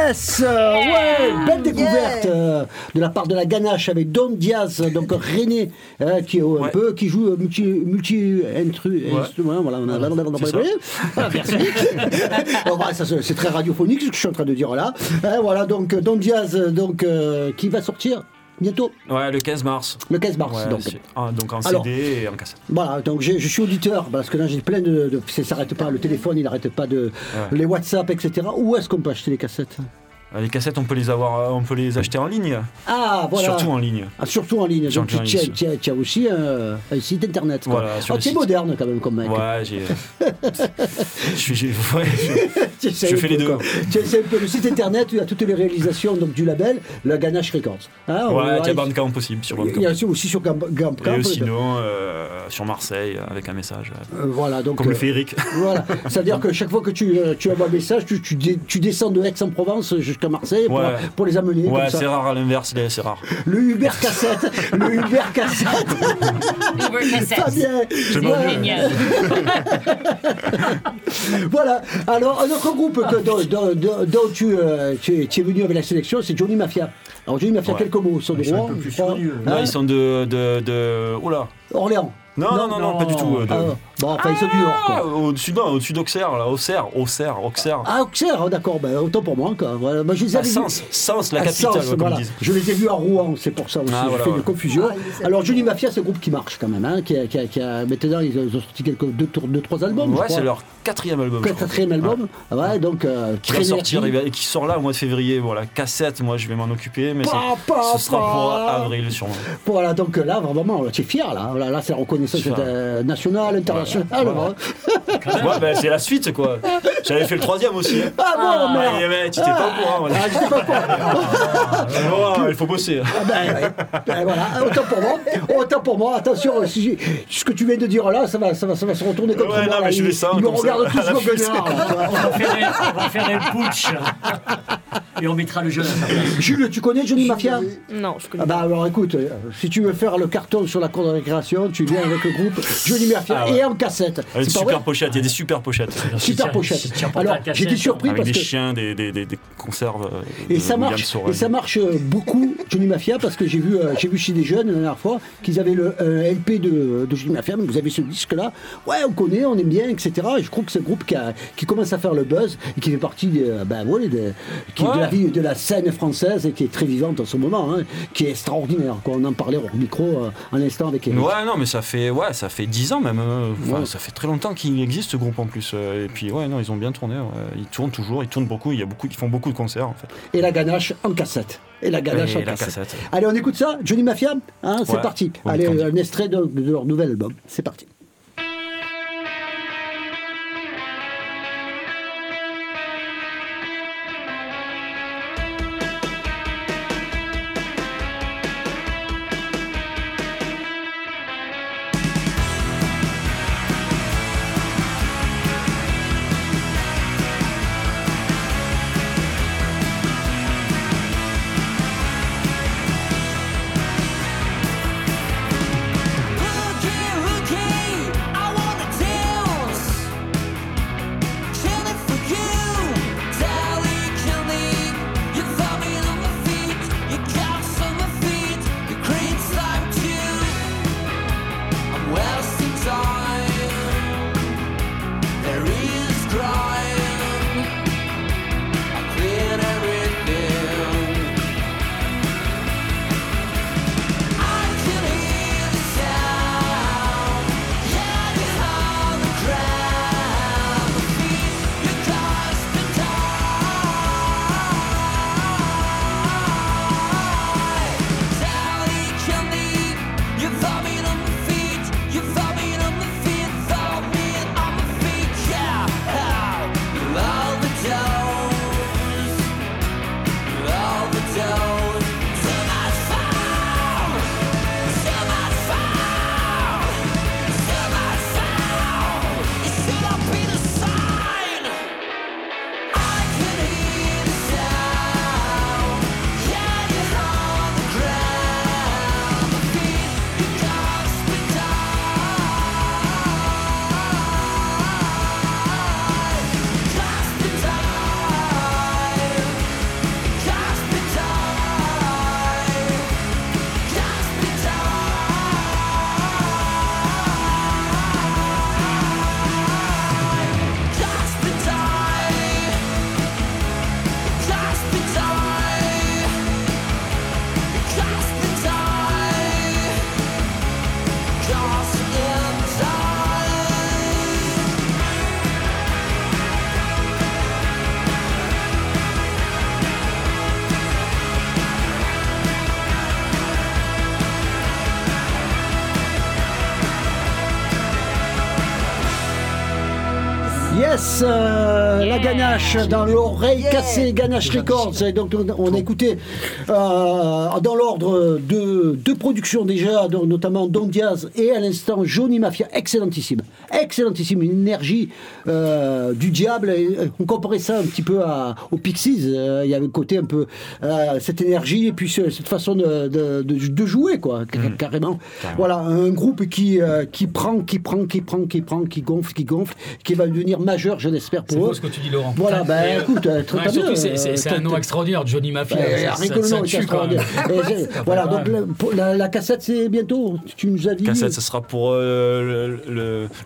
Yes euh, Ouais Belle découverte euh, de la part de la ganache avec Don Diaz, donc [LAUGHS] René, euh, qui, est un Ouais. peu, qui joue euh, multi, multi intru, instrument. Voilà, on a, C'est ça. Voilà, merci. [LAUGHS] Bon, bah, ça, c'est c'est très radiophonique ce que je suis en train de dire là. Voilà, donc Don Diaz, euh, donc, euh, qui va sortir bientôt, Ouais, le 15 mars. le 15 mars. Ouais, donc. ah, donc en Alors- CD et en cassette. Voilà, donc je suis auditeur, parce que là j'ai plein de. de ça s'arrête pas, le téléphone il n'arrête pas de. Ouais. Les WhatsApp, etc. Où est-ce qu'on peut acheter les cassettes? Les cassettes, on peut les avoir, euh, on peut les acheter en ligne. Ah, voilà. Surtout en ligne. Ah, surtout en ligne. Donc tu, tu as, tu as aussi un, un site internet. quoi. Voilà, Oh, le tu es moderne quand même comme mec. Ouais, j'ai. [LAUGHS] je suis- j'ai- ouais, je- [LAUGHS] Tu essaies Je un fais les deux. Tu un peu. Le site internet, tu as toutes les réalisations donc, du label, la Ganache Records. Hein, Ouais, va- il y a Bandcamp possible sur Il y a aussi, aussi sur Bandcamp. Et sinon, euh, sur Marseille, avec un message. euh, Euh, voilà, donc. Comme le euh, fait Eric. Voilà, [LAUGHS] c'est-à-dire que chaque fois que tu, euh, tu envoies un message, tu, tu, tu descends de Aix-en-Provence jusqu'à jusqu'à Marseille pour, Ouais. pour les amener. Ouais, c'est rare à l'inverse, c'est rare. Le Uber cassette, le Uber cassette. [LAUGHS] Uber cassette. Fabien. C'est Voilà. génial. [LAUGHS] Voilà. Alors, un autre groupe que, dont, dont- dont- dont tu, euh, tu, es- tu es venu avec la sélection, c'est Johnny Mafia. Alors, Johnny Mafia, Ouais. quelques mots. Ils sont de Ils sont un peu plus. Non, ils sont de. de, de... Oula Orléans. non non, non, non, pas du tout. euh, de- Ah, bon, enfin, ils sont du Nord, Ah, quoi. au-dessus non, au-dessus d'Auxerre, là, Auxerre, Auxerre, Auxerre. Ah, Auxerre, ah, d'accord, ben, autant pour moi. Quoi. Voilà, je les Ah, avais vus- Sens, Sens, la à capitale, Sens, ouais, comme voilà. ils disent. Je les ai vus à Rouen, c'est pour ça aussi. Ah, je voilà, fais ouais. une confusion. Ah, ils Alors, Johnny. Mafia, c'est un groupe qui marche quand même. Hein, qui a, qui a- qui a- maintenant, ils ont ils ont sorti quelques, deux, tours- deux, trois albums. je Ouais, crois. c'est leur quatrième album. je crois. quatrième album. Ah ouais, donc, euh, Qui va sortir, énergie. il va- qui sort là au mois de février. Voilà, cassette, moi je vais m'en occuper, mais Pa, c'est- pa, ce sera pour avril sûrement. Voilà, donc là, vraiment, tu es fier, là. Là, là, c'est la reconnaissance Fier. euh, nationale, internationale. hein. Ouais, bah, c'est la suite quoi. J'avais fait le troisième aussi. hein. Ah bon, merde. Ah, mais tu t'es pas au courant. voilà. Ah, j'étais pas au courant. Oh, il faut bosser. Ah ben, ouais. Ben, voilà, autant pour moi. Autant pour moi. Attention, si ce que tu viens de dire là, ça va, ça va, ça va se retourner contre Ouais, moi. non, là. mais je Ils- sens Ils me ça, regardent tous comme vois. On va faire un, on va faire un putsch. Et on mettra le jeune à sa place. Jules, tu connais Johnny Mafia Non, je connais ah bah alors écoute, euh, si tu veux faire le carton sur la cour de récréation, tu viens avec le groupe Johnny Mafia Ah ouais. et en cassette. Ah, Une C'est pas super vrai pochette, il y a des super pochettes. Super pochette. Alors cassette, j'étais surpris Avec parce des que chiens, des, des, des, des conserves. euh, Et ça William marche, Sorel. et ça marche euh, beaucoup, Johnny Mafia, parce que j'ai vu, euh, j'ai vu chez des jeunes la dernière fois qu'ils avaient le euh, LP de, de Johnny Mafia, mais vous avez ce disque-là, ouais, on connaît, on aime bien, etc. Et je trouve que c'est un groupe qui, a- qui commence à faire le buzz et qui fait partie ben, ouais, de, qui, de, Ouais. La vie, de la scène française et qui est très vivante en ce moment, hein, qui est extraordinaire. Quoi. On en parlait au micro euh, un instant avec Eric. Ouais, non, mais ça fait, ouais, ça fait 10 ans même. euh, Ouais. Ça fait très longtemps qu'il existe ce groupe en plus. euh, Et puis, ouais, non, ils ont bien tourné. ouais. Ils tournent toujours, ils tournent beaucoup. Il y a beaucoup qui font beaucoup de concerts en fait. Et la ganache en cassette. Et la ganache Et en la cassette. cassette. Allez, on écoute ça, Johnny Mafia hein, C'est parti. Allez, un extrait de, de leur nouvel album. C'est parti. Yes, euh, la ganache dans l'oreille Yeah. cassée, ganache records. Et donc on, a écouté euh, dans l'ordre de deux productions déjà, notamment Don Diaz et à l'instant Johnny Mafia, excellentissime, excellentissime, une énergie euh, du diable. Et, euh, on comparait ça un petit peu à, aux Pixies. Il y avait le côté un peu euh, cette énergie et puis ce- cette façon de, de- de- de jouer quoi, car- carrément. Voilà, un groupe qui euh, qui prend, qui prend, qui prend, qui prend, qui gonfle, qui gonfle, qui va devenir majeur, je l'espère pour beau eux. Tu dis, Laurent. Voilà, ben écoute, euh, très ouais, bien, c'est- c'est euh, c'est un nom extraordinaire, Johnny Mafia. C'est même. extraordinaire. [LAUGHS] C'est- Voilà, donc la, cassette c'est bientôt, tu nous as dit Cassette, ça sera pour.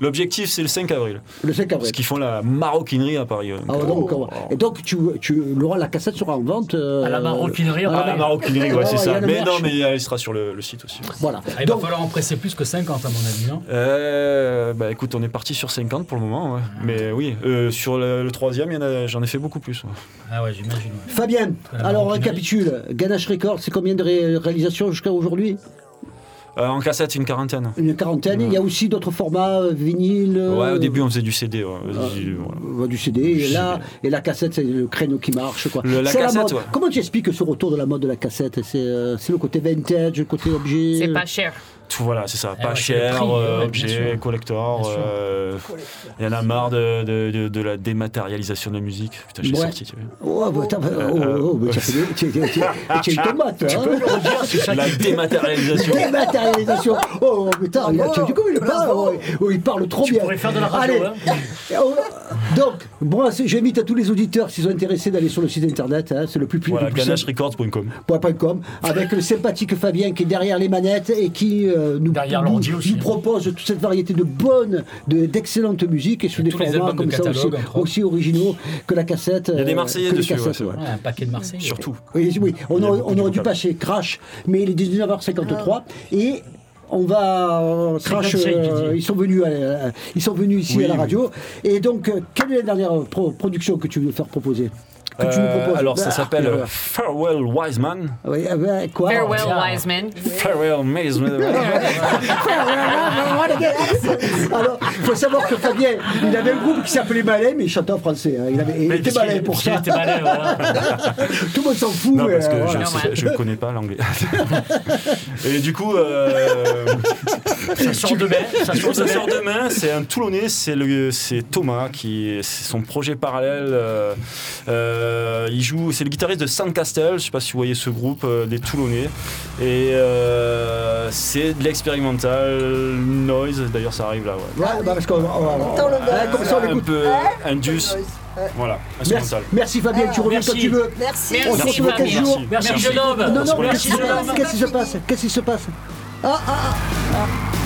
L'objectif, c'est le 5 avril. le 5 avril. Parce qu'ils font la maroquinerie à Paris. Ah, donc, Oh. et donc, tu, tu, Laurent, la cassette sera en vente. euh, À la maroquinerie, à Ah, la maroquinerie, ouais, c'est Oh, a ça. Mais non, mais elle sera sur le, le site aussi. Voilà. Ah, Il va falloir en presser plus que 50 à mon avis, non Euh, bah écoute, on est parti sur 50 pour le moment, ouais. mais oui, euh, sur le, le troisième, j'en ai fait beaucoup plus. ouais. Ah ouais, j'imagine. ouais. Alors on récapitule. Ganache Records, c'est combien de ré- réalisations jusqu'à aujourd'hui Euh, en cassette, une quarantaine. Une quarantaine. Il y a aussi d'autres formats, euh, vinyle. Ouais, euh, au début, on faisait du CD. ouais. Ah, Du- voilà. du CD et là et la cassette c'est le créneau qui marche quoi. Le- la cassette, mode. ouais. Comment tu expliques ce retour de la mode de la cassette? C'est euh, c'est le côté vintage, le côté objet? C'est pas cher. Tout, voilà, c'est ça. Eh Pas ouais, le cher, prix, euh, objet, sûr. collector. Euh, Il y en a marre de, de, de- de la dématérialisation de la musique. Putain, j'ai Ouais. sorti, tu vois. Oh, bah, oh, oh, oh, bah, tu as fait tu- tu- tu- tu as une tomate, [LAUGHS] hein La dématérialisation. Dématérialisation. Oh, putain, il a- tu as vu comme il parle oh, oh, Il parle trop Tu bien. pourrais faire de la radio, Allez. hein. Donc, c'est- j'invite à tous les auditeurs, s'ils sont intéressés, d'aller sur le site internet. hein, c'est le plus, plus, Voilà, ganacherecords.com. avec le sympathique Fabien qui est derrière les manettes et qui euh, nous, Derrière nous- l'ordi aussi. nous propose toute cette variété de bonnes, de- d'excellentes musiques et sur des formats de comme ça aussi, originaux que la cassette. Il y a des euh, Marseillais dessus, cassettes, ouais. Ouais, un paquet de Marseille. Surtout. Oui, oui, on, a on aurait dû passer Crash, mais il est 19h53 et on va euh, Crash, 55, euh, tu dis. ils sont venus, à- ils sont venus ici Oui, à la oui. radio. Et donc, euh, quelle est la dernière pro- production que tu veux faire proposer? Que tu nous Euh, proposes alors, ça Ah, s'appelle euh, euh, Farewell Wiseman. oui, euh, ben, quoi Farewell, tiens. wise man. Farewell Wiseman. Alors, il faut savoir que Fabien, il avait un groupe qui s'appelait Malin, mais il chantait en français. hein. Il, avait, il était qu'il- pour ça. était. [LAUGHS] Tout le monde s'en fout. Non, mais, parce que euh, je voilà. ne je ne connais pas l'anglais. Et du coup, euh, [LAUGHS] Ça sort demain. [LAUGHS] Ça sort ça demain. sort demain. C'est un Toulonnais, c'est Thomas qui, c'est son projet parallèle. euh, euh, il joue, c'est le guitariste de Sandcastle. Je sais pas si vous voyez ce groupe euh, des Toulonnais. Et euh, c'est de l'expérimental noise. D'ailleurs, ça arrive là. Ouais. Ouais, bah, parce qu'on- on- on- Entend le ouais, comme ça, on un l'écoute. peu indus. Voilà, Merci, Fabien, tu reviens quand Merci. tu veux. Merci. On se Merci, retrouve dans 15 Fabien. jours. Merci, Merci. jeune homme. Non, non, Merci, qu'est-ce qui se jeune passe homme. Qu'est-ce qui se passe Qu'est-ce qui se passe? Ah, ah, ah.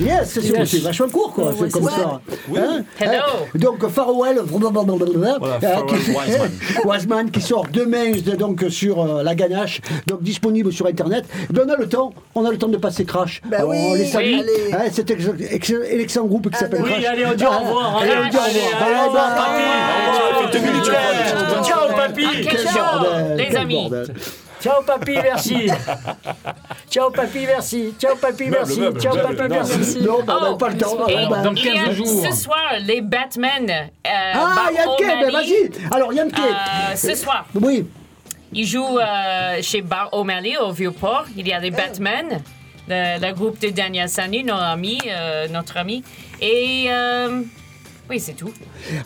Yes, c'est Yes. c'est vachement court, quoi. c'est comme ça. Hein Hello. Hein donc, Farewell, Voilà, hein, Farewell [LAUGHS] Wiseman. Qui sort demain donc, sur euh, la ganache, donc disponible sur Internet. Ben, on a le temps, on a le temps de passer Crash. Ben Alors, oui, on les salue. allez. Hein, cet ex- ex- excellent groupe qui s'appelle Oui, Crash. allez, on dit au revoir. Allez, on dit au revoir. papy. Ciao, papy. Ciao, les amis. Ciao papy, merci. Ciao papy, merci. Ciao papy, merci. meuble, Ciao meuble, papy, non. merci. Non, bah, on Oh, pas le temps. et Ah, dans il y a 15 jours. Ce soir, les Batman. euh, Ah, Yankee, ben vas-y. Alors, Yankee. euh, ce soir, Oui. il joue euh, chez Bar O'Malley au Vieux-Port. Il y a les Batman, le, le groupe de Daniel Sanu, notre ami, euh, notre ami. Et euh, oui, c'est tout.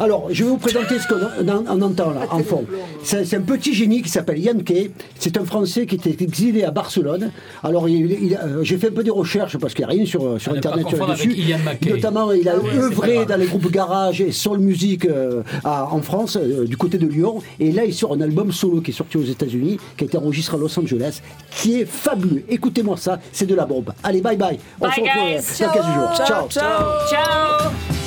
Alors, je vais vous présenter ce qu'on en- on entend là, en fond. C'est un petit génie qui s'appelle Yankee. C'est un Français qui était exilé à Barcelone. Alors, il- il- euh, j'ai fait un peu des recherches parce qu'il n'y a rien sur, sur Internet Ian McKay. Notamment, il a Ah ouais, œuvré dans les groupes garage et soul music euh, à- en France, euh, du côté de Lyon. Et là, il sort un album solo qui est sorti aux États-Unis, qui a été enregistré à Los Angeles, qui est fabuleux. Écoutez-moi ça, c'est de la bombe. Allez, bye bye. On Bye, se retrouve guys. dans 15 jours. Ciao. Ciao! Gonna